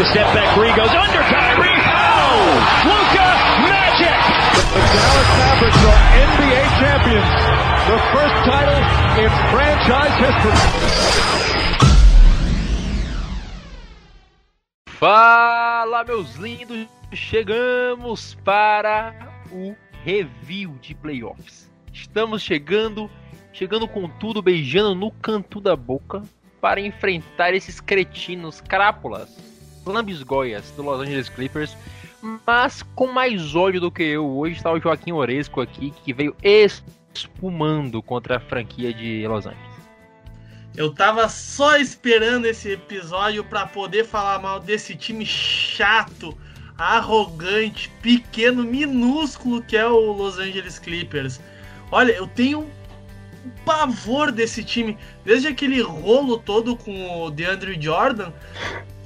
the step back three. Goes under Kyrie. Oh! Luca Magic! The Dallas Mavericks are NBA champions. The first title in franchise history. Fala, meus lindos! Chegamos para o review de playoffs. Estamos chegando, chegando com tudo, beijando no canto da boca para enfrentar esses cretinos crápulas, lambisgoias do Los Angeles Clippers. Mas com mais ódio do que eu, hoje está o Joaquim Oresco aqui, que veio espumando contra a franquia de Los Angeles. Eu tava só esperando esse episódio para poder falar mal desse time chato, arrogante, pequeno, minúsculo que é o Los Angeles Clippers. Olha, eu tenho um pavor desse time. Desde aquele rolo todo com o DeAndre Jordan,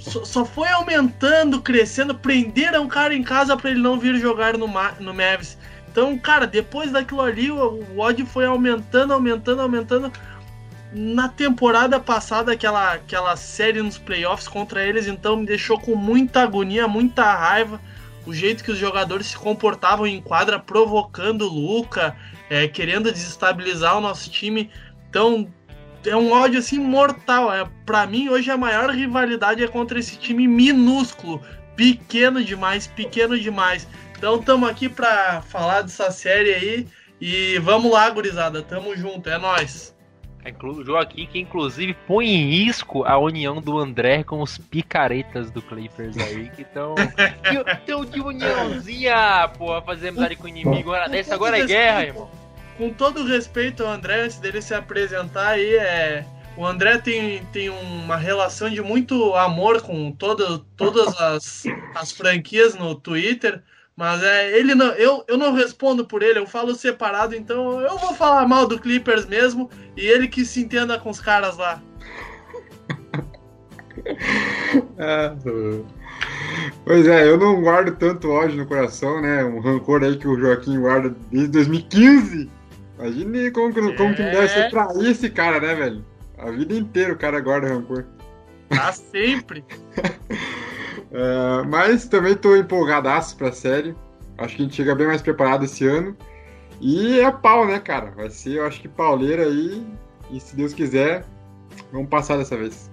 só, só foi aumentando, crescendo. Prenderam o cara em casa para ele não vir jogar no, no Mavs. Então, cara, depois daquilo ali, o, o ódio foi aumentando, aumentando, aumentando na temporada passada, aquela, aquela série nos playoffs contra eles, então me deixou com muita agonia, muita raiva. O jeito que os jogadores se comportavam em quadra, provocando o Luca, é, querendo desestabilizar o nosso time. Então, é um ódio assim mortal. É, para mim, hoje a maior rivalidade é contra esse time minúsculo, pequeno demais, pequeno demais. Então, estamos aqui para falar dessa série aí. E vamos lá, gurizada. Tamo junto, é nós. O Joaquim que inclusive põe em risco a união do André com os picaretas do Clippers aí, que estão. Tão de uniãozinha, pô, fazer amizade com o inimigo. Agora, dessa agora é guerra, irmão. Com todo respeito ao André, antes dele se apresentar aí, é. O André tem, tem uma relação de muito amor com todo, todas as, as franquias no Twitter. Mas é, ele não, eu, eu não respondo por ele, eu falo separado, então eu vou falar mal do Clippers mesmo e ele que se entenda com os caras lá. Ah, pois é, eu não guardo tanto ódio no coração, né? Um rancor aí que o Joaquim guarda desde 2015. Imagine como, como é... que deve ser trair esse cara, né, velho? A vida inteira o cara guarda rancor. Tá sempre. É, mas também estou empolgadaço para a série. Acho que a gente chega bem mais preparado esse ano. E é pau, né, cara? Vai ser, eu acho que pauleira aí. E se Deus quiser, vamos passar dessa vez.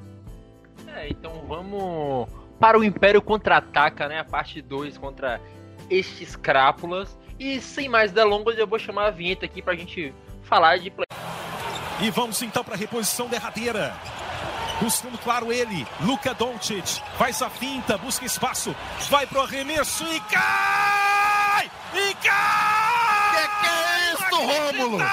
É, então vamos para o Império Contra-Ataca, né? A parte 2 contra estes crápulas. E sem mais delongas, eu vou chamar a vinheta aqui pra gente falar de play. E vamos então para a reposição derradeira. Buscando, claro, ele, Luka Doncic. Faz a finta, busca espaço. Vai pro arremesso e cai! E cai! Que que é isso, Rômulo?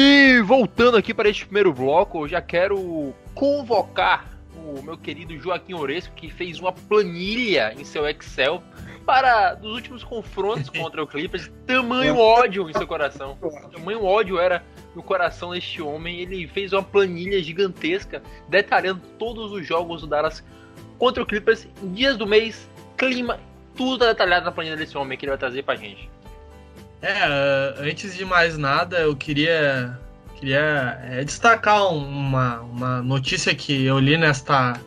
E voltando aqui para este primeiro bloco, eu já quero convocar o meu querido Joaquim Oresco, que fez uma planilha em seu Excel para dos últimos confrontos contra o Clippers. Tamanho ódio em seu coração. Tamanho ódio era no coração deste homem. Ele fez uma planilha gigantesca detalhando todos os jogos do Dallas contra o Clippers, dias do mês, clima, tudo detalhado na planilha desse homem que ele vai trazer pra gente. É, antes de mais nada, eu queria, queria é, destacar uma, uma notícia que eu li nesta.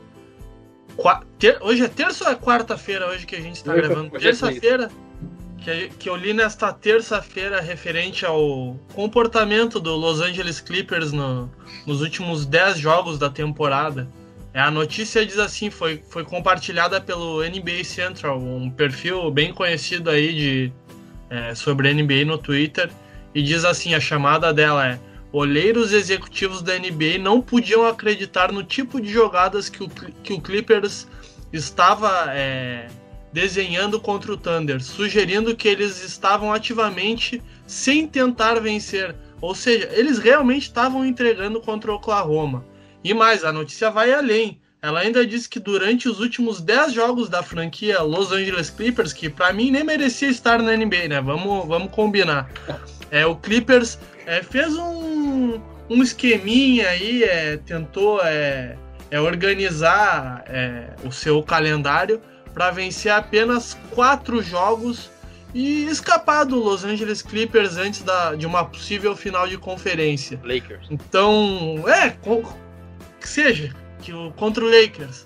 Ter, hoje é terça ou é quarta-feira hoje que a gente está gravando? É Terça-feira que, que eu li nesta terça-feira referente ao comportamento do Los Angeles Clippers no, nos últimos 10 jogos da temporada. É, a notícia diz assim, foi, foi compartilhada pelo NBA Central, um perfil bem conhecido aí de, é, sobre NBA no Twitter, e diz assim, a chamada dela é Olheiros executivos da NBA não podiam acreditar no tipo de jogadas que o, que o Clippers estava é, desenhando contra o Thunder, sugerindo que eles estavam ativamente sem tentar vencer. Ou seja, eles realmente estavam entregando contra o Oklahoma. E mais, a notícia vai além. Ela ainda disse que durante os últimos 10 jogos da franquia Los Angeles Clippers, que para mim nem merecia estar na NBA, né? Vamos, vamos combinar. É, o Clippers é, fez um, um esqueminha aí, é, tentou é, é organizar é, o seu calendário para vencer apenas quatro jogos e escapar do Los Angeles Clippers antes da, de uma possível final de conferência. Lakers. Então, é, que seja, que o, contra o Lakers.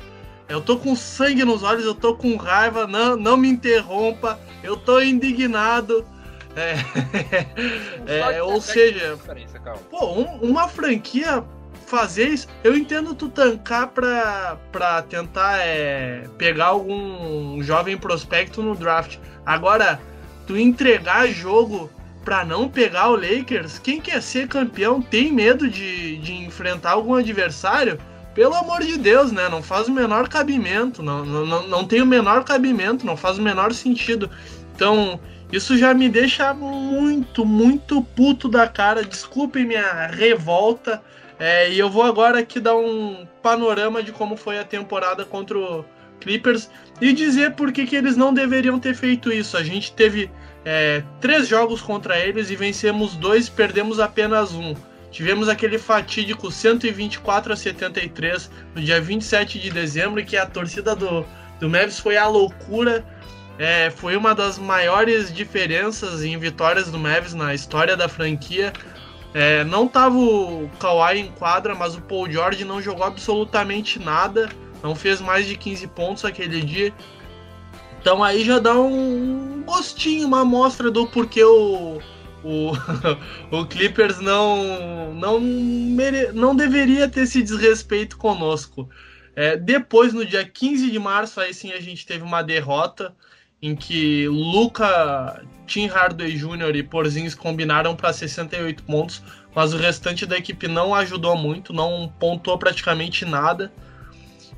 Eu tô com sangue nos olhos, eu tô com raiva, não, não me interrompa, eu tô indignado. É, é, ou seja, pô, um, uma franquia fazer isso, eu entendo tu tancar pra, pra tentar é, pegar algum jovem prospecto no draft. Agora, tu entregar jogo pra não pegar o Lakers, quem quer ser campeão tem medo de, de enfrentar algum adversário? Pelo amor de Deus, né? Não faz o menor cabimento, não, não, não tem o menor cabimento, não faz o menor sentido. Então, isso já me deixa muito, muito puto da cara. Desculpem minha revolta. É, e eu vou agora aqui dar um panorama de como foi a temporada contra o Clippers e dizer por que, que eles não deveriam ter feito isso. A gente teve é, três jogos contra eles e vencemos dois, perdemos apenas um. Tivemos aquele fatídico 124 a 73 no dia 27 de dezembro, que a torcida do, do Mavis foi a loucura. É, foi uma das maiores diferenças em vitórias do Mavis na história da franquia. É, não tava o Kawhi em quadra, mas o Paul George não jogou absolutamente nada. Não fez mais de 15 pontos aquele dia. Então aí já dá um gostinho, uma amostra do porquê o, o, o Clippers não, não, mere, não deveria ter esse desrespeito conosco. É, depois, no dia 15 de março, aí sim a gente teve uma derrota em que Luca, Tim Hardaway Jr. e Porzingis combinaram para 68 pontos, mas o restante da equipe não ajudou muito, não pontuou praticamente nada.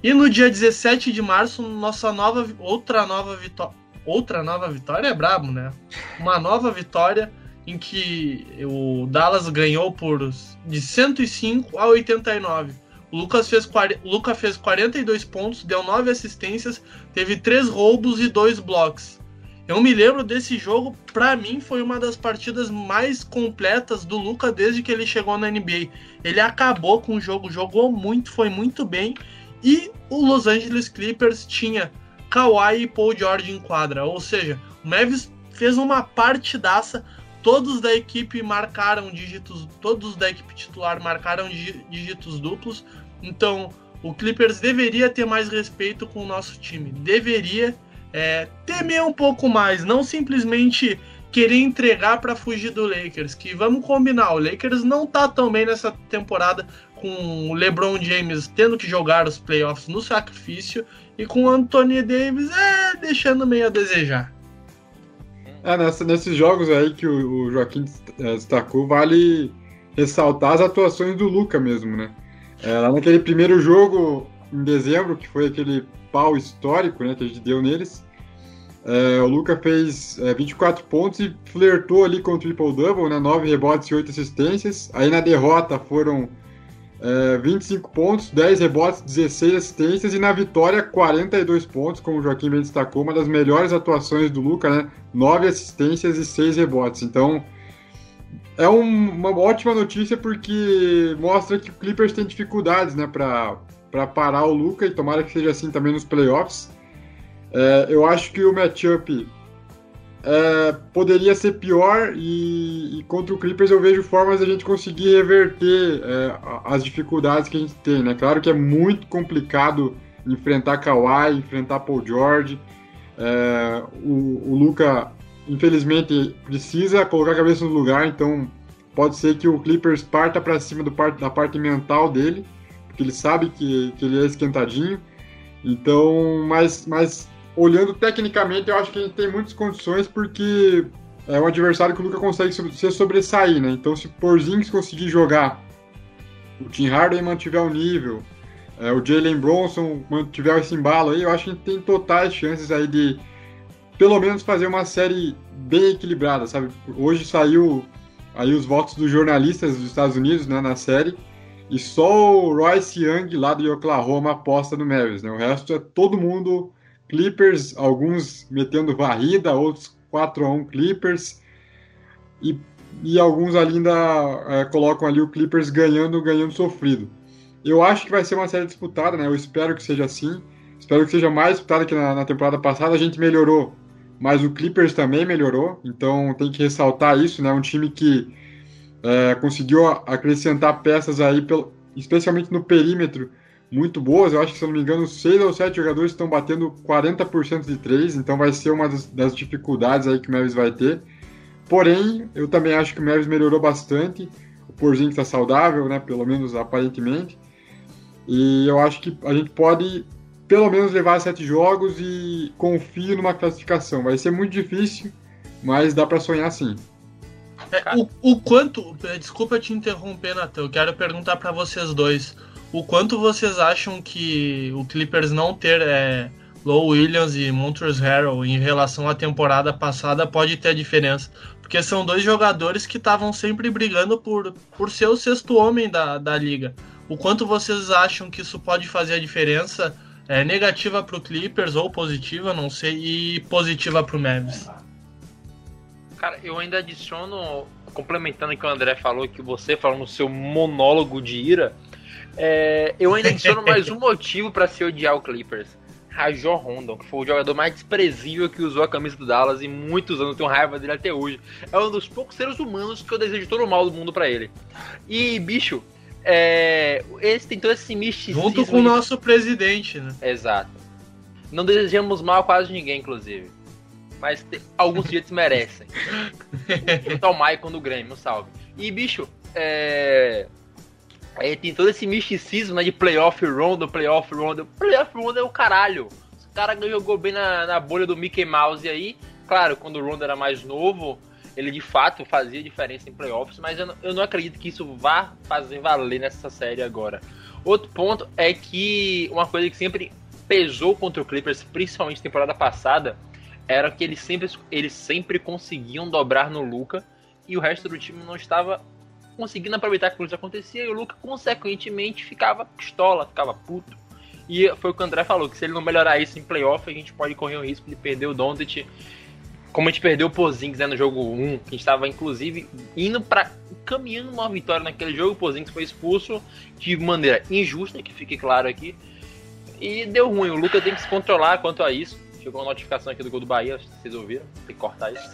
E no dia 17 de março, nossa nova outra nova vitória, outra nova vitória é brabo, né? Uma nova vitória em que o Dallas ganhou por de 105 a 89. Lucas fez, Luca fez 42 pontos, deu 9 assistências, teve 3 roubos e 2 blocos. Eu me lembro desse jogo, para mim foi uma das partidas mais completas do Luca desde que ele chegou na NBA. Ele acabou com o jogo, jogou muito, foi muito bem. E o Los Angeles Clippers tinha Kawhi e Paul George em quadra, ou seja, o Mavis fez uma partidaça Todos da equipe marcaram dígitos, todos da equipe titular marcaram dígitos duplos. Então, o Clippers deveria ter mais respeito com o nosso time. Deveria é, temer um pouco mais, não simplesmente querer entregar para fugir do Lakers. Que vamos combinar, o Lakers não tá tão bem nessa temporada com o LeBron James tendo que jogar os playoffs no sacrifício e com o Anthony Davis é, deixando meio a desejar. É, nessa, nesses jogos aí que o, o Joaquim é, destacou, vale ressaltar as atuações do Luca mesmo, né? É, lá naquele primeiro jogo em dezembro, que foi aquele pau histórico né, que a gente deu neles, é, o Luca fez é, 24 pontos e flertou ali com o triple-double, né, 9 rebotes e 8 assistências. Aí na derrota foram é, 25 pontos, 10 rebotes, 16 assistências e na vitória 42 pontos, como o Joaquim bem destacou, uma das melhores atuações do Luca, né? 9 assistências e 6 rebotes. Então é um, uma ótima notícia porque mostra que o Clippers tem dificuldades, né, para parar o Luca e tomara que seja assim também nos playoffs. É, eu acho que o matchup é, poderia ser pior e, e, contra o Clippers eu vejo formas de a gente conseguir reverter é, as dificuldades que a gente tem, né? Claro que é muito complicado enfrentar Kawhi, enfrentar Paul George. É, o, o Luca, infelizmente, precisa colocar a cabeça no lugar, então pode ser que o Clippers parta para cima do part, da parte mental dele, porque ele sabe que, que ele é esquentadinho. Então, mas, mas olhando tecnicamente, eu acho que a gente tem muitas condições porque é um adversário que Luca consegue se sobressair, né? Então, se Porzingis conseguir jogar, o Tim Harden mantiver o nível, é, o Jalen Bronson mantiver esse embalo aí, eu acho que tem totais chances aí de pelo menos fazer uma série bem equilibrada, sabe? Hoje saiu aí os votos dos jornalistas dos Estados Unidos, né, na série, e só o Royce Young lá do Oklahoma aposta no Mavericks, né? O resto é todo mundo Clippers, alguns metendo varrida, outros 4 a 1 Clippers. E, e alguns ainda é, colocam ali o Clippers ganhando, ganhando sofrido. Eu acho que vai ser uma série disputada, né? Eu espero que seja assim. Espero que seja mais disputada que na, na temporada passada. A gente melhorou, mas o Clippers também melhorou. Então tem que ressaltar isso, né? Um time que é, conseguiu acrescentar peças aí, pelo, especialmente no perímetro, muito boas. Eu acho que, se eu não me engano, seis ou sete jogadores estão batendo 40% de três, então vai ser uma das, dificuldades aí que o Mavis vai ter. Porém, eu também acho que o Mavis melhorou bastante. O Porzinho está saudável, né? Pelo menos aparentemente. E eu acho que a gente pode pelo menos levar sete jogos e confio numa classificação. Vai ser muito difícil, mas dá para sonhar sim. É, o, o, quanto. Desculpa te interromper, Natan. Eu quero perguntar para vocês dois. O quanto vocês acham que o Clippers não ter é, Low Williams e Montrezl Harrell em relação à temporada passada pode ter diferença? Porque são dois jogadores que estavam sempre brigando por, por ser o sexto homem da, da liga. O quanto vocês acham que isso pode fazer a diferença? É, negativa para o Clippers ou positiva, não sei, e positiva para o Mavis. Cara, eu ainda adiciono, complementando o que o André falou, que você falou no seu monólogo de ira, é, eu ainda adiciono mais um motivo para se odiar o Clippers. Rajor Rondon, que foi o jogador mais desprezível que usou a camisa do Dallas em muitos anos, tenho raiva dele até hoje. É um dos poucos seres humanos que eu desejo todo o mal do mundo para ele. E, bicho, é, esse tem todo esse misticismo. Junto com o nosso presidente, né? Exato. Não desejamos mal a quase ninguém, inclusive mas te, alguns jeitos merecem. Então, o Michael no Grêmio, um salve. E, bicho, é... tem todo esse misticismo né, de playoff round, playoff round. Playoff round é o caralho. O cara jogou bem na, na bolha do Mickey Mouse aí. Claro, quando o Rondo era mais novo, ele de fato fazia diferença em playoffs, mas eu não, eu não acredito que isso vá fazer valer nessa série agora. Outro ponto é que uma coisa que sempre pesou contra o Clippers, principalmente temporada passada, era que eles sempre, eles sempre conseguiam dobrar no Luca e o resto do time não estava conseguindo aproveitar que isso acontecia e o Luca, consequentemente, ficava pistola, ficava puto. E foi o que o André falou, que se ele não melhorar isso em playoff, a gente pode correr o risco de perder o Doncic, como a gente perdeu o Pozings né, no jogo 1, que a gente estava, inclusive, indo para caminhando uma vitória naquele jogo, o Pozings foi expulso de maneira injusta, que fique claro aqui, e deu ruim. O Luca tem que se controlar quanto a isso. Chegou uma notificação aqui do gol do Bahia, vocês ouviram, tem que cortar isso.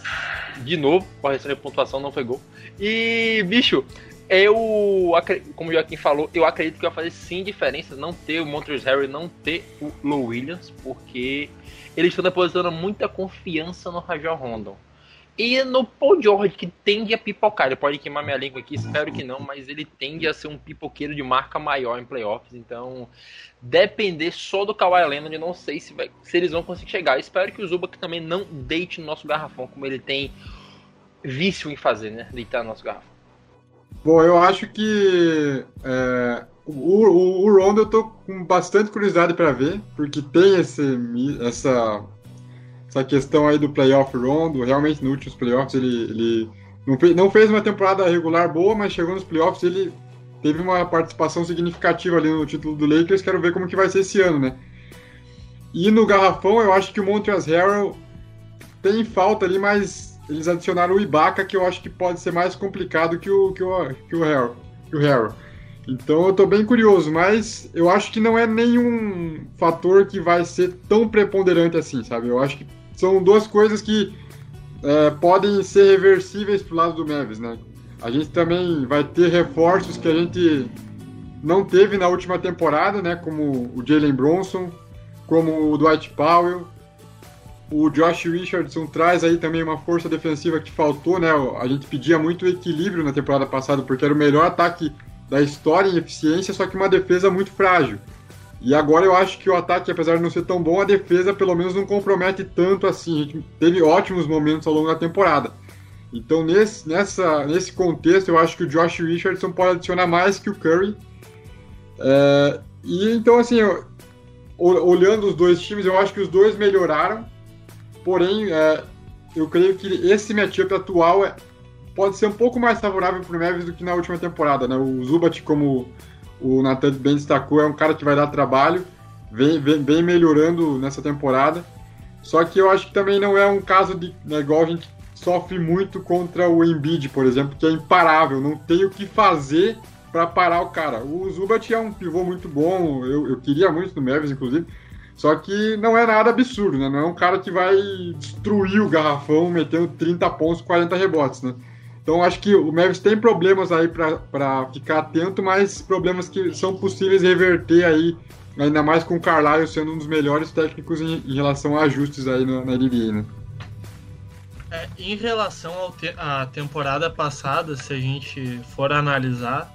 De novo, correção de pontuação não foi gol. E, bicho, eu, como o Joaquim falou, eu acredito que vai fazer sim diferença não ter o Montrezl Harry, não ter o Low Williams, porque eles estão depositando muita confiança no Rajon Rondon. E no Paul George, que tende a pipocar. Ele pode queimar minha língua aqui, espero que não, mas ele tende a ser um pipoqueiro de marca maior em playoffs. Então, depender só do Kawhi Leonard, não sei se, vai, se eles vão conseguir chegar. Espero que o Zubac também não deite no nosso garrafão, como ele tem vício em fazer, né? Deitar no nosso garrafão. Bom, eu acho que é, o, o, o Rondo eu tô com bastante curiosidade para ver, porque tem esse, essa, essa questão aí do playoff Rondo. Realmente, nos últimos playoffs, ele, ele não, fez, não fez uma temporada regular boa, mas chegou nos playoffs, ele teve uma participação significativa ali no título do Lakers. Quero ver como que vai ser esse ano, né? E no garrafão, eu acho que o Montrezl Harrell tem falta ali, mas eles adicionaram o Ibaka, que eu acho que pode ser mais complicado que o, que o, que o, Harrell, que o Harrell. Então eu tô bem curioso, mas eu acho que não é nenhum fator que vai ser tão preponderante assim, sabe? Eu acho que são duas coisas que é, podem ser reversíveis pro lado do Mavis, né? A gente também vai ter reforços que a gente não teve na última temporada, né? Como o Jalen Bronson, como o Dwight Powell. O Josh Richardson traz aí também uma força defensiva que faltou, né? A gente pedia muito equilíbrio na temporada passada, porque era o melhor ataque da história em eficiência, só que uma defesa muito frágil. E agora eu acho que o ataque, apesar de não ser tão bom, a defesa pelo menos não compromete tanto assim. A gente teve ótimos momentos ao longo da temporada. Então, nesse, nessa, nesse contexto, eu acho que o Josh Richardson pode adicionar mais que o Curry. É, e então, assim, eu, olhando os dois times, eu acho que os dois melhoraram. Porém, é, eu creio que esse matchup atual é, pode ser um pouco mais favorável para o Mavis do que na última temporada. Né? O Zubat, como o Nathan bem destacou, é um cara que vai dar trabalho, vem, vem, vem melhorando nessa temporada. Só que eu acho que também não é um caso de, né, igual a gente sofre muito contra o Embiid, por exemplo, que é imparável, não tem o que fazer para parar o cara. O Zubat é um pivô muito bom, eu, eu queria muito no Mavis, inclusive. Só que não é nada absurdo, né? Não é um cara que vai destruir o garrafão metendo 30 pontos, 40 rebotes, né? Então acho que o Mavis tem problemas aí para ficar atento, mas problemas que são possíveis reverter aí, ainda mais com o Carlisle sendo um dos melhores técnicos em, em relação a ajustes aí na NBA, né? É, em relação à te temporada passada, se a gente for analisar,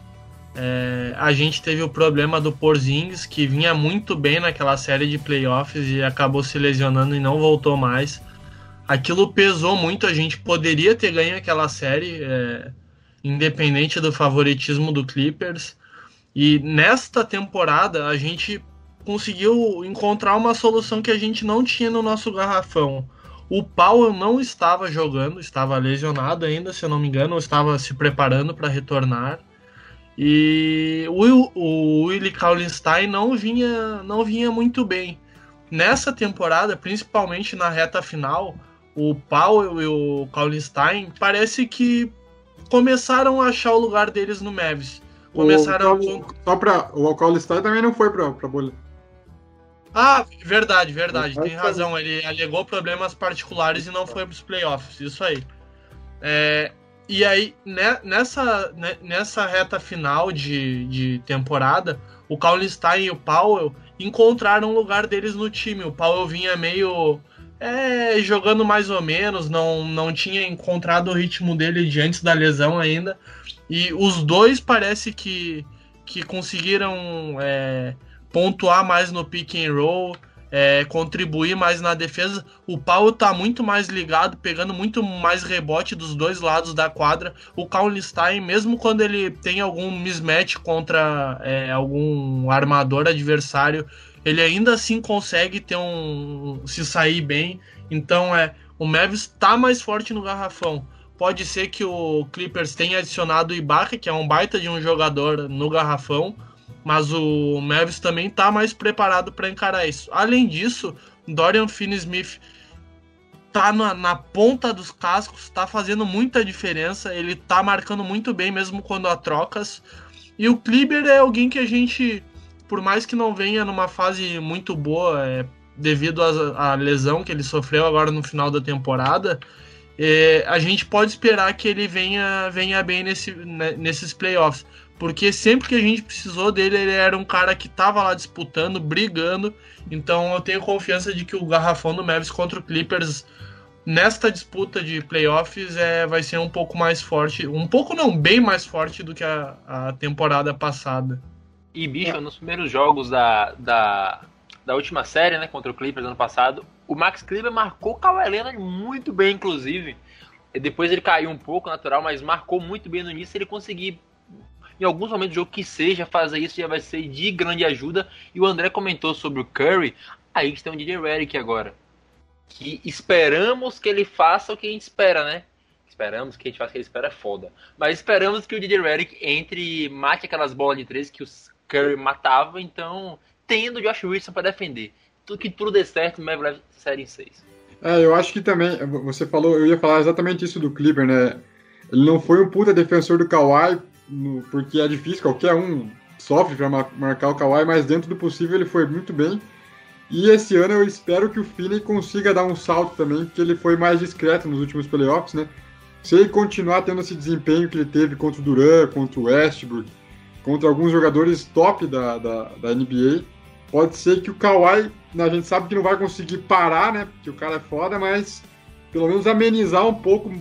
é, a gente teve o problema do Porzingis, que vinha muito bem naquela série de playoffs e acabou se lesionando e não voltou mais aquilo pesou muito. A gente poderia ter ganho aquela série, é, independente do favoritismo do Clippers. E nesta temporada a gente conseguiu encontrar uma solução que a gente não tinha no nosso garrafão. O Powell não estava jogando, estava lesionado ainda, se eu não me engano, estava se preparando para retornar. E o, o Willie Kaulenstein não vinha, não vinha muito bem. Nessa temporada, principalmente na reta final, o Powell e o Kaulenstein parece que começaram a achar o lugar deles no Mavis. Começaram o, a... Só pra. O Kaulenstein também não foi pra, pra bolha. Ah, verdade, verdade, tem razão. Ele alegou problemas particulares e não foi para os playoffs, isso aí. É, e aí, né, nessa, né, nessa reta final de, de temporada, o Kaulenstein e o Powell encontraram o lugar deles no time. O Powell vinha meio é, jogando mais ou menos, não, não tinha encontrado o ritmo dele de antes da lesão ainda. E os dois parece que, que conseguiram é, pontuar mais no pick and roll, é, contribuir mais na defesa. O Paulo tá muito mais ligado, pegando muito mais rebote dos dois lados da quadra. O Kaulenstein, mesmo quando ele tem algum mismatch contra é, algum armador adversário, ele ainda assim consegue ter um se sair bem. Então é o Mavis está mais forte no garrafão. Pode ser que o Clippers tenha adicionado o Ibaka, que é um baita de um jogador no garrafão, mas o Mavis também está mais preparado para encarar isso. Além disso, Dorian Finney-Smith tá na, na, ponta dos cascos, está fazendo muita diferença, ele está marcando muito bem mesmo quando há trocas. E o Kleber é alguém que a gente por mais que não venha numa fase muito boa, é, devido à lesão que ele sofreu agora no final da temporada, é, a gente pode esperar que ele venha, venha bem nesse, né, nesses playoffs. Porque sempre que a gente precisou dele, ele era um cara que estava lá disputando, brigando. Então eu tenho confiança de que o garrafão do Mavis contra o Clippers nesta disputa de playoffs é, vai ser um pouco mais forte. Um pouco não, bem mais forte do que a, a temporada passada. E, bicho, nos primeiros jogos da, da, da última série, né, contra o Clippers ano passado, o Max Kleber marcou Kawhi Leonard muito bem, inclusive. Depois ele caiu um pouco, natural, mas marcou muito bem no início. Ele conseguir, em alguns momentos do jogo que seja, fazer isso já vai ser de grande ajuda. E o André comentou sobre o Curry. Aí gente tem o DJ Redick agora. Que esperamos que ele faça o que a gente espera, né? Esperamos que a gente faça o que ele espera é foda. Mas esperamos que o DJ Redick entre mate aquelas bolas de três que os Curry matava, então tendo o Josh Richardson para defender. Tudo que tudo dê certo, leva série em 6. É, eu acho que também, você falou, eu ia falar exatamente isso do Clipper, né? Ele não foi um puta defensor do Kawhi, porque é difícil, qualquer um sofre para marcar o Kawhi, mas dentro do possível ele foi muito bem. E esse ano eu espero que o Finney consiga dar um salto também, porque ele foi mais discreto nos últimos playoffs, né? Se ele continuar tendo esse desempenho que ele teve contra o Duran, contra o Westbrook, contra alguns jogadores top da, da, da NBA. Pode ser que o Kawhi, a gente sabe que não vai conseguir parar, né? Porque o cara é foda, mas pelo menos amenizar um pouco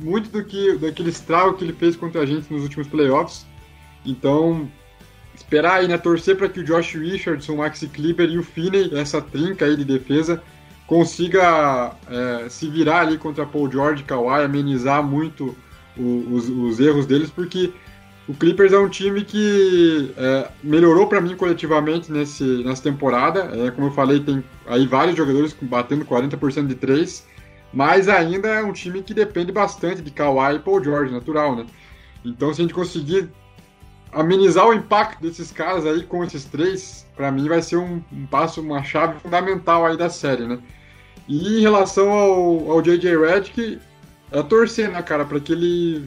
muito do que daquele estrago que ele fez contra a gente nos últimos playoffs. Então, esperar aí, né? Torcer para que o Josh Richardson, o Maxi Kleber e o Finney, essa trinca aí de defesa, consiga é, se virar ali contra Paul George Kawhi, amenizar muito o, os, os erros deles, porque o Clippers é um time que é, melhorou para mim coletivamente nesse, nessa temporada. É, como eu falei, tem aí vários jogadores batendo 40% de três, mas ainda é um time que depende bastante de Kawhi e Paul George, natural, né? Então, se a gente conseguir amenizar o impacto desses caras aí com esses três, para mim vai ser um, um, passo, uma chave fundamental aí da série, né? E em relação ao, ao J.J. Redick, é torcer, né, cara, para que ele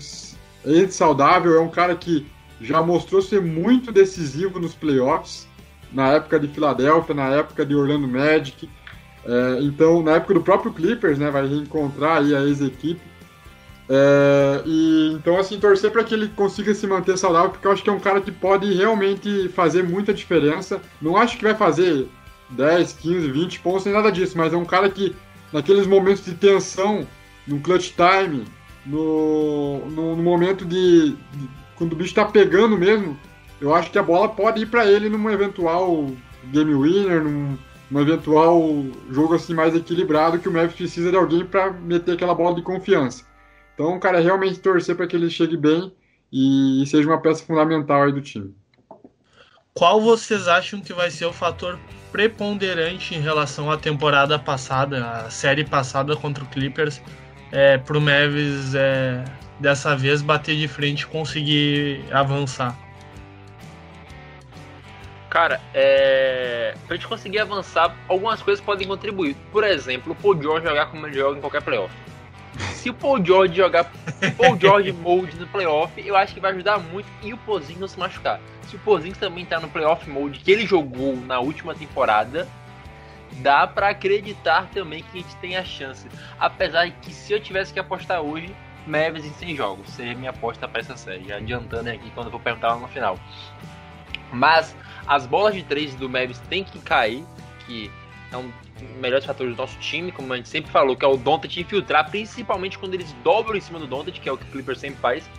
ele saudável, é um cara que já mostrou ser muito decisivo nos playoffs, na época de Filadélfia, na época de Orlando Magic. É, então, na época do próprio Clippers, né, vai reencontrar aí a ex-equipe. É, e então, assim, torcer para que ele consiga se manter saudável, porque eu acho que é um cara que pode realmente fazer muita diferença. Não acho que vai fazer 10, 15, 20 pontos, nem nada disso, mas é um cara que, naqueles momentos de tensão, no clutch time, no, no, no momento de, de, quando o bicho tá pegando mesmo, eu acho que a bola pode ir para ele num eventual game winner, num, num, eventual jogo assim mais equilibrado que o Memphis precisa de alguém para meter aquela bola de confiança. Então, cara, é realmente torcer para que ele chegue bem e seja uma peça fundamental aí do time. Qual vocês acham que vai ser o fator preponderante em relação à temporada passada, a série passada contra o Clippers, é, para o Mavis é, dessa vez bater de frente e conseguir avançar? Cara, é... pra gente conseguir avançar, algumas coisas podem contribuir. Por exemplo, o Paul George jogar como ele joga em qualquer playoff. Se o Paul George jogar Paul George mode no playoff, eu acho que vai ajudar muito e o Pozinho não se machucar. Se o Pozinho também tá no playoff mode que ele jogou na última temporada, dá para acreditar também que a gente tem a chance. Apesar de que se eu tivesse que apostar hoje, Mavis em 100 jogos seria minha aposta para essa série. Já adiantando aqui quando eu vou perguntar lá no final. Mas as bolas de três do Mavis tem que cair, que é um melhores fatores do nosso time, como a gente sempre falou, que é o Dontat infiltrar, principalmente quando eles dobram em cima do Dontat, que é o que o Clipper sempre faz.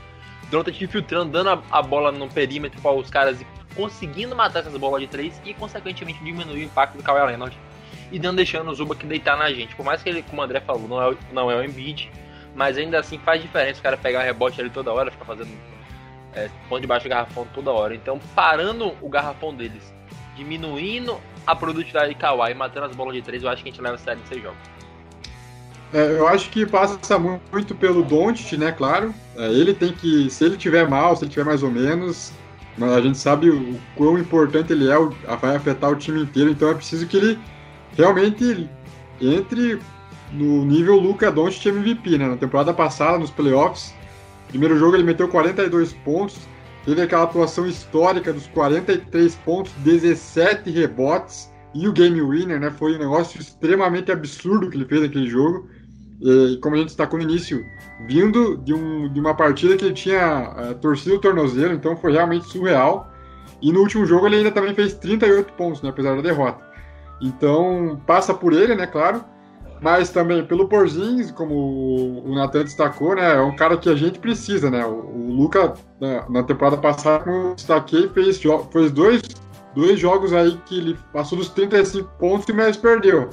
Dontat infiltrando, dando a, a, bola no perímetro para os caras e conseguindo matar essas bolas de três e, consequentemente, diminuir o impacto do Kawhi Leonard e não deixando o Zubac deitar na gente. Por mais que ele, como o André falou, não é, não é o Embiid, mas ainda assim faz diferença o cara pegar rebote ali toda hora, ficar fazendo é, ponto debaixo do garrafão toda hora. Então, parando o garrafão deles, diminuindo a produtividade de Kawhi matando as bolas de três, eu acho que a gente leva a série em seis jogos. É, eu acho que passa muito pelo Doncic, né, claro. É, ele tem que, se ele tiver mal, se ele tiver mais ou menos, a gente sabe o quão importante ele é, vai afetar o time inteiro, então é preciso que ele realmente entre no nível Luca Doncic MVP, né? Na temporada passada, nos playoffs, primeiro jogo ele meteu 42 pontos, Teve aquela atuação histórica dos 43 pontos, 17 rebotes e o game winner, né? Foi um negócio extremamente absurdo que ele fez naquele jogo. E, como a gente destacou no início, vindo de, um, de uma partida que ele tinha é, torcido o tornozelo, então foi realmente surreal. E no último jogo ele ainda também fez 38 pontos, né, apesar da derrota. Então passa por ele, né, claro mas também pelo Porzins, como o Nathan destacou, né? É um cara que a gente precisa, né? O, o Luca, né, na temporada passada, como eu destaquei, fez, fez dois, dois jogos aí que ele passou dos 35 pontos e mais perdeu.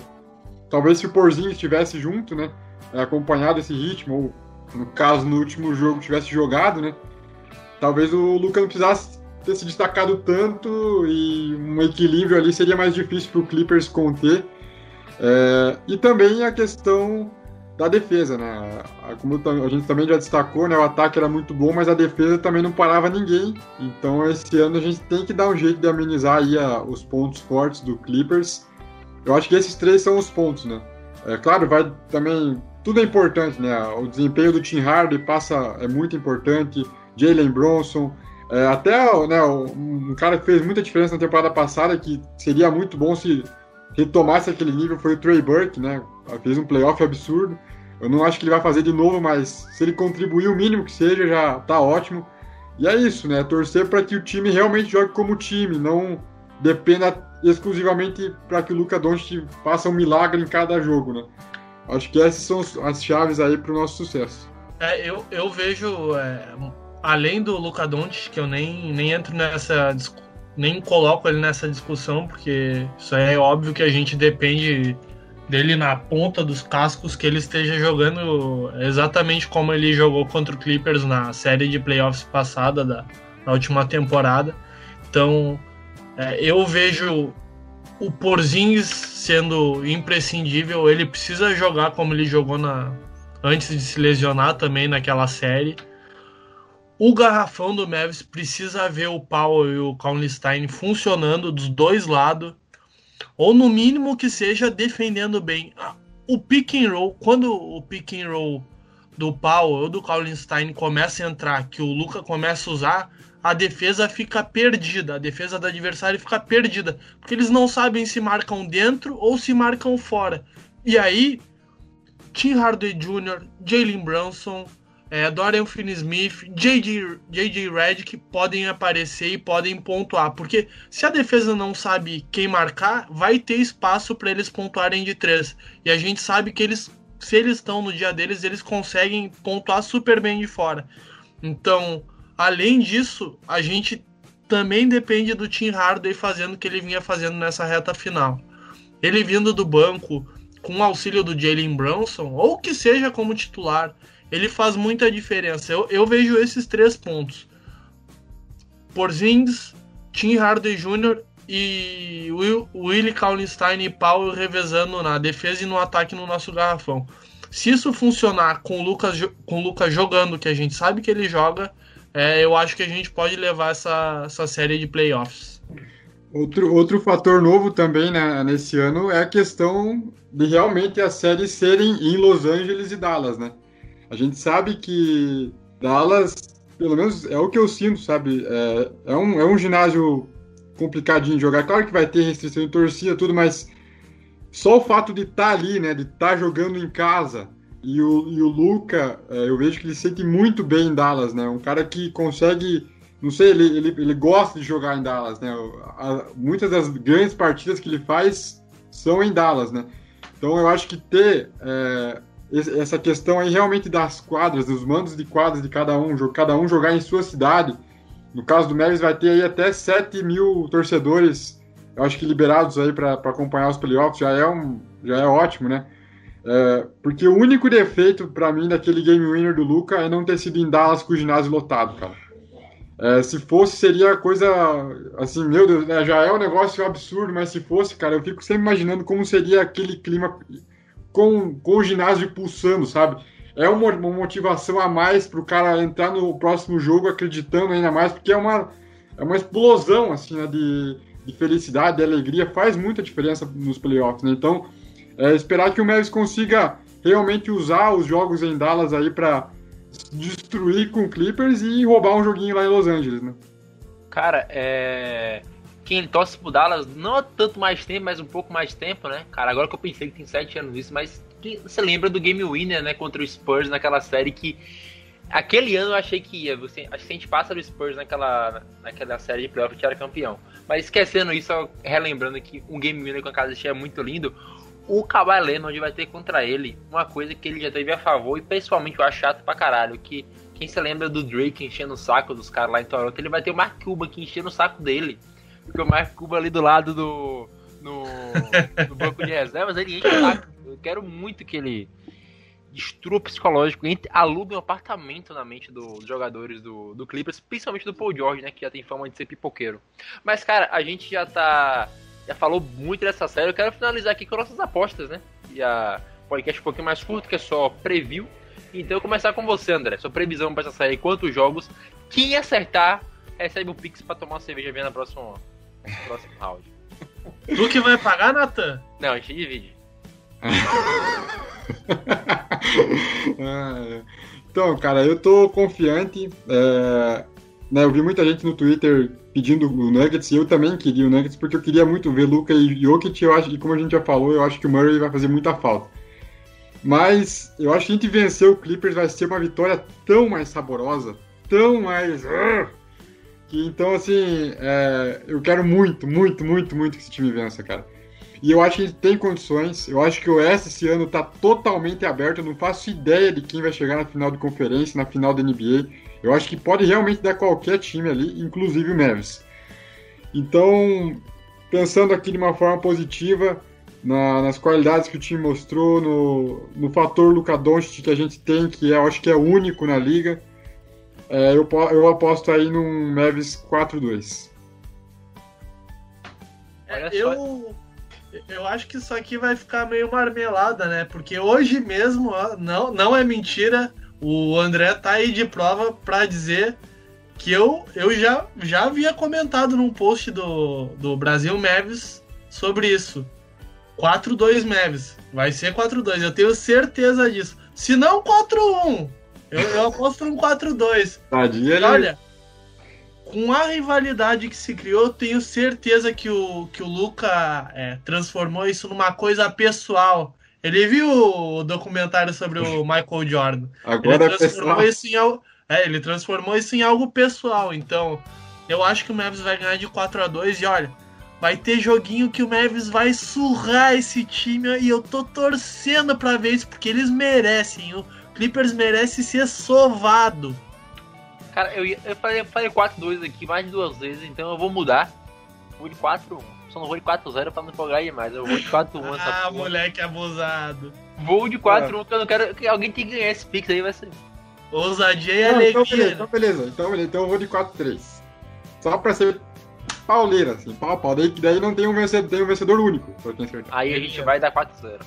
Talvez se o Porzins estivesse junto, né? É, acompanhado esse ritmo, ou no caso, no último jogo, tivesse jogado, né? Talvez o Luca não precisasse ter se destacado tanto e um equilíbrio ali seria mais difícil para o Clippers conter é, e também a questão da defesa, né? Como a gente também já destacou, né? O ataque era muito bom, mas a defesa também não parava ninguém. Então esse ano a gente tem que dar um jeito de amenizar aí a, os pontos fortes do Clippers. Eu acho que esses três são os pontos, né? É claro, vai também tudo é importante, né? O desempenho do Tim Hardy passa é muito importante. Jalen Bronson, é, até né, um cara que fez muita diferença na temporada passada, que seria muito bom se retomasse aquele nível foi o Trey Burke, né? Fez um playoff absurdo. Eu não acho que ele vai fazer de novo, mas se ele contribuir o mínimo que seja, já tá ótimo. E é isso, né? Torcer para que o time realmente jogue como time, não dependa exclusivamente para que o Luca Doncic faça um milagre em cada jogo, né? Acho que essas são as chaves aí para o nosso sucesso. É, eu, eu vejo, é, além do Luca Doncic, que eu nem, nem entro nessa nem coloco ele nessa discussão, porque isso é óbvio que a gente depende dele na ponta dos cascos que ele esteja jogando exatamente como ele jogou contra o Clippers na série de playoffs passada da, da última temporada. Então, é, eu vejo o Porzingis sendo imprescindível. Ele precisa jogar como ele jogou na, antes de se lesionar também naquela série. O garrafão do Mavis precisa ver o Powell e o Kaunstein funcionando dos dois lados, ou no mínimo que seja defendendo bem. O pick and roll, quando o pick and roll do Powell ou do Kaunstein começa a entrar, que o Luca começa a usar, a defesa fica perdida, a defesa do adversário fica perdida, porque eles não sabem se marcam dentro ou se marcam fora. E aí, Tim Hardaway Jr., Jalen Brunson, é, Dorian Finney-Smith, J.J. JJ Redick podem aparecer e podem pontuar, porque se a defesa não sabe quem marcar, vai ter espaço para eles pontuarem de três. E a gente sabe que eles, se eles estão no dia deles, eles conseguem pontuar super bem de fora. Então, além disso, a gente também depende do Tim Hardaway fazendo o que ele vinha fazendo nessa reta final. Ele vindo do banco com o auxílio do Jalen Brunson, ou que seja como titular, ele faz muita diferença. Eu, eu vejo esses três pontos. Porzingis, Tim Hardaway Jr. e Will, Willie Kallenstein e Powell revezando na defesa e no ataque no nosso garrafão. Se isso funcionar com o Lucas, com o Lucas jogando, que a gente sabe que ele joga, é, eu acho que a gente pode levar essa, essa série de playoffs. Outro, outro fator novo também né, nesse ano é a questão de realmente as séries serem em Los Angeles e Dallas, né? A gente sabe que Dallas, pelo menos é o que eu sinto, sabe? É, é, um, é um ginásio complicadinho de jogar. Claro que vai ter restrição de torcida tudo, mas só o fato de estar tá ali, né? De estar tá jogando em casa. E o, e o Luca, é, eu vejo que ele sente muito bem em Dallas, né? Um cara que consegue. Não sei, ele, ele, ele gosta de jogar em Dallas, né? A, muitas das grandes partidas que ele faz são em Dallas, né? Então eu acho que ter é, essa questão aí realmente das quadras, dos mandos de quadras de cada um, cada um jogar em sua cidade. No caso do Mavis vai ter aí até 7 mil torcedores, eu acho que liberados aí para acompanhar os playoffs, já é, um, já é ótimo, né? É, porque o único defeito para mim daquele game winner do Luca é não ter sido em Dallas com o ginásio lotado, cara. É, se fosse, seria coisa assim, meu Deus, né, já é um negócio absurdo, mas se fosse, cara, eu fico sempre imaginando como seria aquele clima com, com o ginásio pulsando, sabe? É uma, uma motivação a mais para o cara entrar no próximo jogo acreditando ainda mais, porque é uma, é uma explosão assim, né, de, de felicidade, de alegria, faz muita diferença nos playoffs. Né? Então, é, esperar que o Mavis consiga realmente usar os jogos em Dallas aí para destruir com Clippers e roubar um joguinho lá em Los Angeles, né? Cara, é quem torce pro Dallas não há tanto mais tempo, mas um pouco mais tempo, né? Cara, agora que eu pensei que tem sete anos isso, mas você lembra do Game Winner, né? Contra o Spurs naquela série que. Aquele ano eu achei que ia. Você, acho que se a gente passa do Spurs naquela, naquela série de playoff, a gente era campeão. Mas esquecendo isso, relembrando que um Game Winner com a casa cheia é muito lindo. O Kawhi Leonard vai ter contra ele uma coisa que ele já teve a favor e principalmente eu acho chato pra caralho. Que quem se lembra do Drake enchendo o saco dos caras lá em Toronto, ele vai ter o Mark Cuban que enchendo o saco dele. Porque o Mark Cuba ali do lado do. No, banco de reservas, ele enche. Eu quero muito que ele destrua psicológico, alugue um apartamento na mente do, dos jogadores do, do Clippers, principalmente do Paul George, né? Que já tem fama de ser pipoqueiro. Mas, cara, a gente já tá. Já falou muito dessa série. Eu quero finalizar aqui com nossas apostas, né? E a podcast um pouquinho mais curto, que é só preview. Então, eu começar com você, André. Sua previsão para essa série, quantos jogos? Quem acertar recebe o Pix para tomar uma cerveja bem na próxima próximo round. Tu que vai pagar, Natan? Não, a gente divide. Então, cara, eu tô confiante. É, né, eu vi muita gente no Twitter pedindo o Nuggets e eu também queria o Nuggets porque eu queria muito ver Luca e Jokic. Eu acho, e como a gente já falou, eu acho que o Murray vai fazer muita falta. Mas eu acho que a gente vencer o Clippers vai ser uma vitória tão mais saborosa, tão mais. Uh, que, então, assim, é, eu quero muito, muito, muito, muito que esse time vença, cara. E eu acho que ele tem condições. Eu acho que o Oeste esse ano tá totalmente aberto. Eu não faço ideia de quem vai chegar na final de conferência, na final da NBA. Eu acho que pode realmente dar qualquer time ali, inclusive o Mavis. Então, pensando aqui de uma forma positiva, na, nas qualidades que o time mostrou, no, no fator Luka Doncic que a gente tem, que é, eu acho que é único na liga, é, eu, eu aposto aí num Mavis 4-2. É, eu, eu acho que isso aqui vai ficar meio marmelada, né? Porque hoje mesmo, não, não é mentira, o André tá aí de prova para dizer que eu, eu já, já havia comentado num post do, do Brasil Mavis sobre isso. 4-2 Mavis. Vai ser 4-2, eu tenho certeza disso. Se não 4-1, eu, eu aposto um 4-2. Tadinho, ele... Olha, com a rivalidade que se criou, eu tenho certeza que o, que o Luca é, transformou isso numa coisa pessoal. Ele viu o documentário sobre o Michael Jordan. Agora ele é transformou pessoal. isso em algo. É, ele transformou isso em algo pessoal. Então, eu acho que o Mavis vai ganhar de 4 a 2 e olha, vai ter joguinho que o Mavis vai surrar esse time e eu tô torcendo pra ver isso porque eles merecem. O Clippers merece ser sovado. Cara, eu, ia- eu falei, falei 4-2 aqui mais de duas vezes, então eu vou mudar. Vou de 4-1. Só não vou de 4-0 pra não empolgar demais. Eu vou de 4-1 essa Ah, moleque abusado. Vou de 4-1, que eu não quero que alguém tenha que ganhar esse Pix aí, vai ser. Ousadia e Não, então, beleza, alegria. então beleza. Então, beleza. Então eu vou de 4-3. Só pra ser pauleira, assim, pau a pau. Daí, daí não tem um vencedor, tem um vencedor único, pra quem acertar. Aí a gente vai dar 4-0.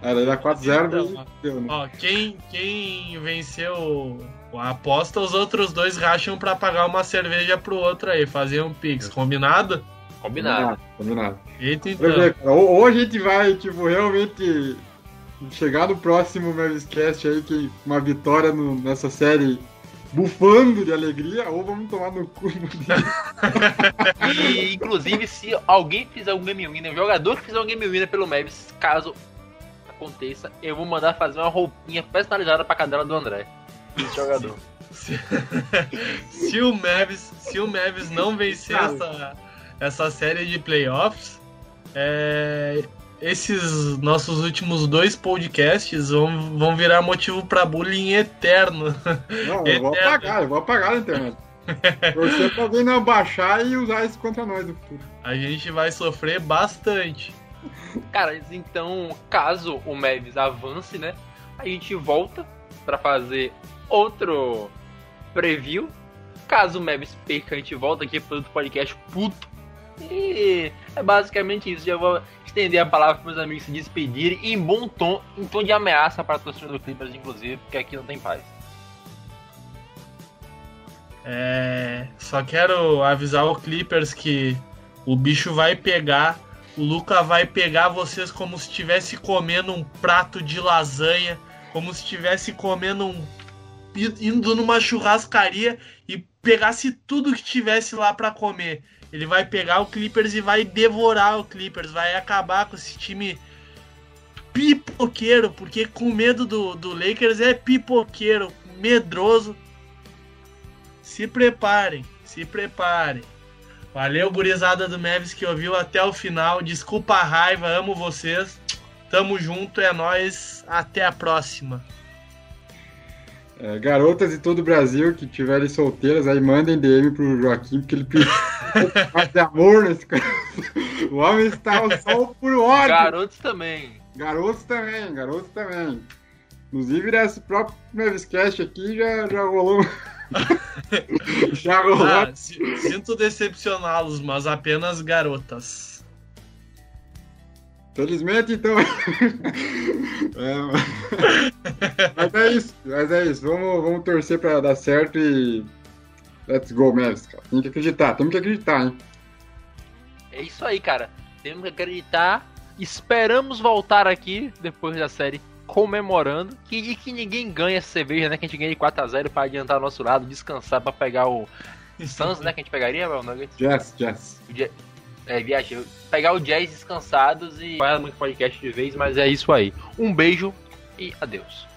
É, daí dá 4-0 Então, né? Ó, quem, quem venceu a aposta, os outros dois racham pra pagar uma cerveja pro outro aí, fazer um pix, combinado? Combinado. Combinado. Eita então. ver, cara, ou, ou a gente vai, tipo, realmente chegar no próximo Maviscast aí, que uma vitória no- nessa série bufando de alegria, ou vamos tomar no cu. E, inclusive, se alguém fizer um game winner, um jogador que fizer um game winner pelo Mavis, caso aconteça, eu vou mandar fazer uma roupinha personalizada pra cadela do André. Esse jogador. Se o Mavis, se o Mavis não vencer essa, essa série de playoffs, é, esses nossos últimos dois podcasts vão, vão virar motivo pra bullying eterno. Não, eu vou apagar, eu vou apagar na internet. Torcer pra alguém não baixar e usar isso contra nós no futuro. A gente vai sofrer bastante. Cara, então, caso o Mavis avance, né? A gente volta pra fazer outro preview. Caso o Mavis perca, a gente volta aqui pro outro podcast puto. E é basicamente isso. Já vou estender a palavra para meus amigos se despedirem em bom tom, em tom de ameaça para a torcida do Clippers, inclusive, porque aqui não tem paz. É, só quero avisar o Clippers que o bicho vai pegar. O Luca vai pegar vocês como se estivesse comendo um prato de lasanha, como se estivesse comendo um. indo numa churrascaria e pegasse tudo que tivesse lá pra comer. Ele vai pegar o Clippers e vai devorar o Clippers, vai acabar com esse time pipoqueiro, porque com medo do, do Lakers é pipoqueiro, medroso. Se preparem, se preparem. Valeu, gurizada do Mavis que ouviu até o final. Desculpa a raiva, amo vocês. Tamo junto, é nóis. Até a próxima. É, garotas de todo o Brasil que tiverem solteiras, aí mandem DM pro Joaquim, porque ele fazer amor nesse cara. O homem está ao sol por ódio. Garotos também. Garotos também, garotos também. Inclusive, nesse próprio Maviscast aqui já, já rolou. Ah, si- sinto decepcioná-los, mas apenas garotas. Felizmente, então. É, mas é isso, mas é isso. Vamos, vamos torcer pra dar certo e. Let's go, Mavs, cara. Tem que acreditar, temos que acreditar, hein? É isso aí, cara. Temos que acreditar. Esperamos voltar aqui depois da série comemorando que, e que ninguém ganha essa cerveja, né? Que a gente ganhe 4x0 pra adiantar nosso lado, descansar pra pegar o Suns, né? Que a gente pegaria, meu Nuggets? Jazz, Jazz. O Ja- É, viajei. Pegar o Jazz descansados e. É muito podcast de vez, mas é isso aí. Um beijo e adeus.